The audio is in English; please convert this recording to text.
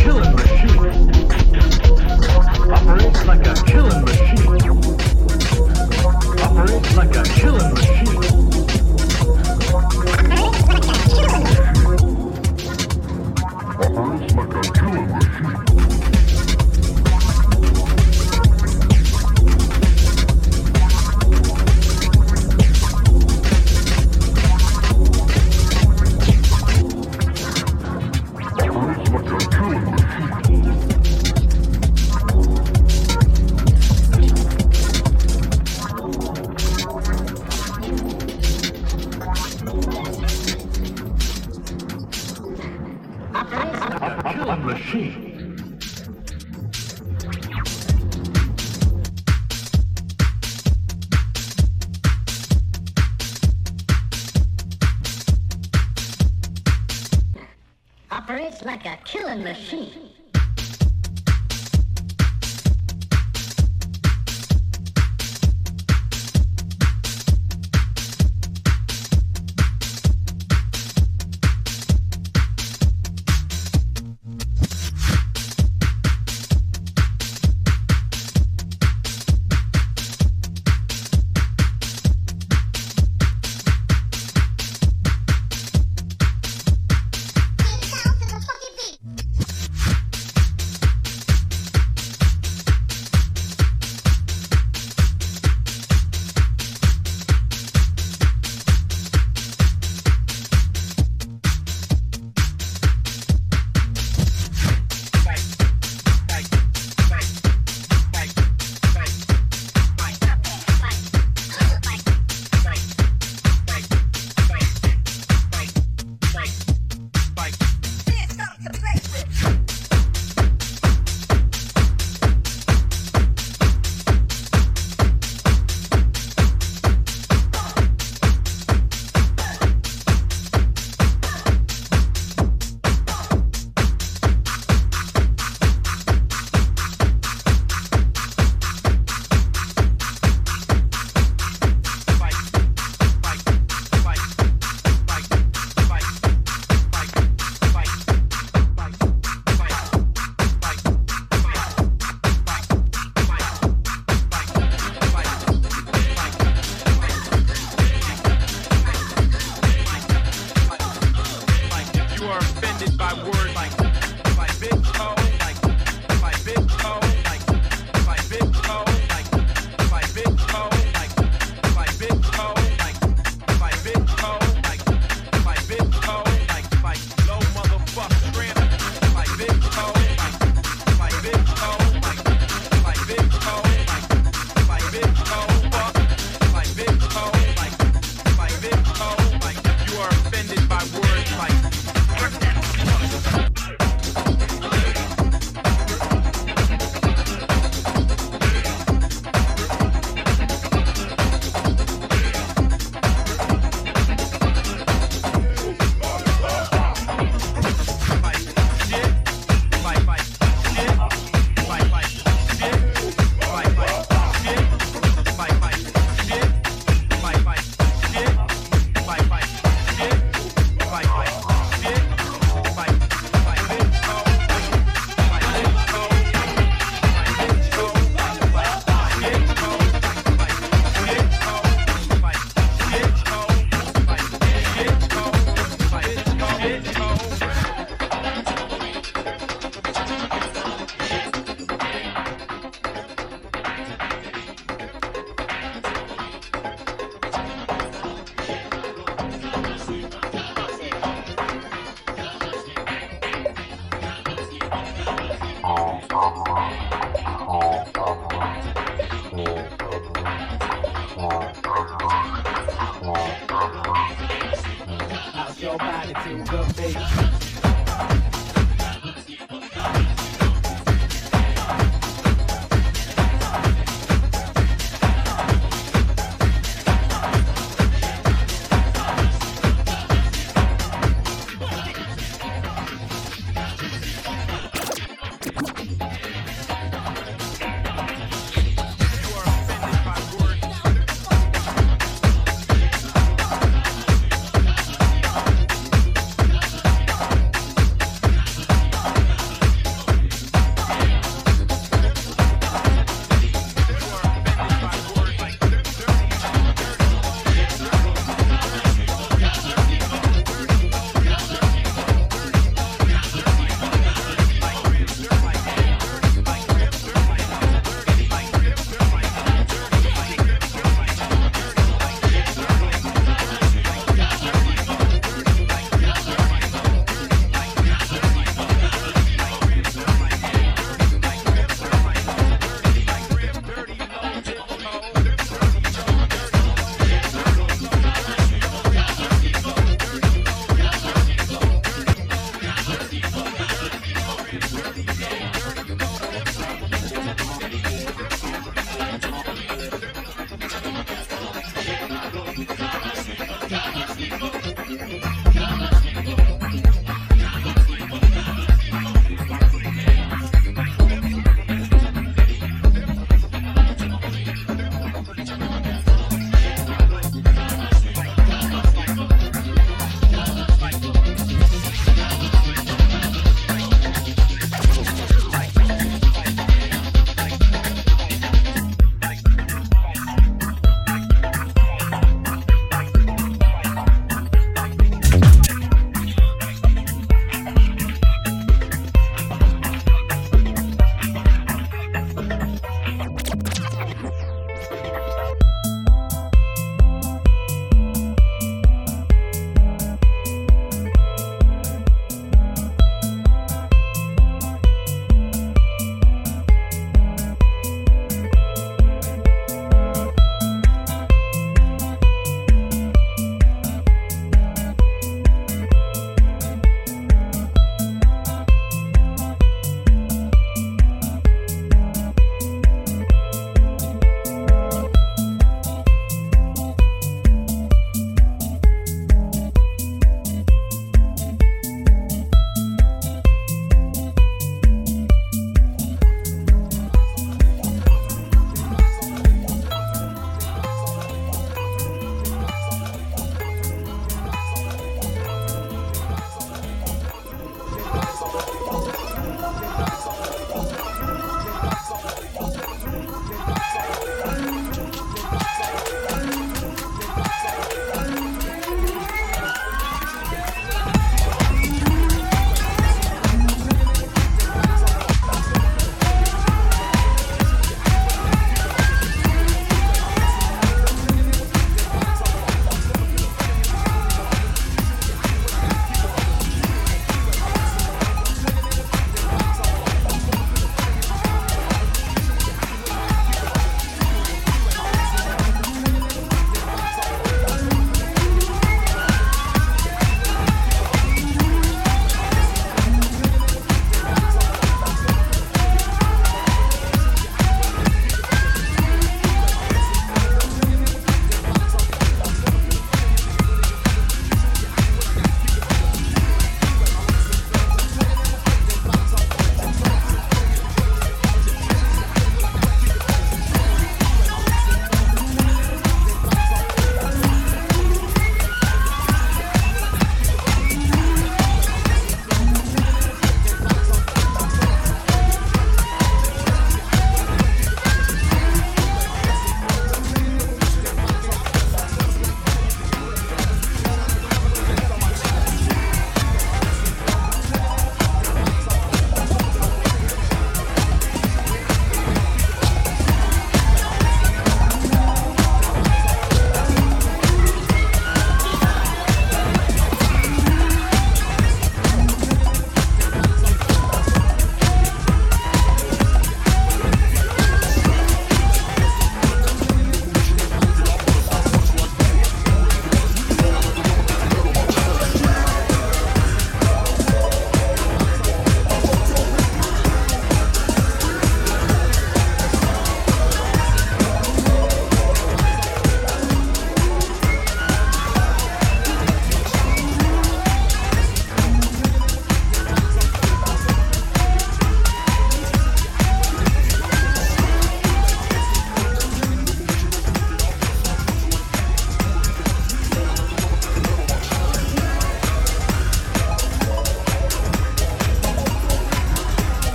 killing.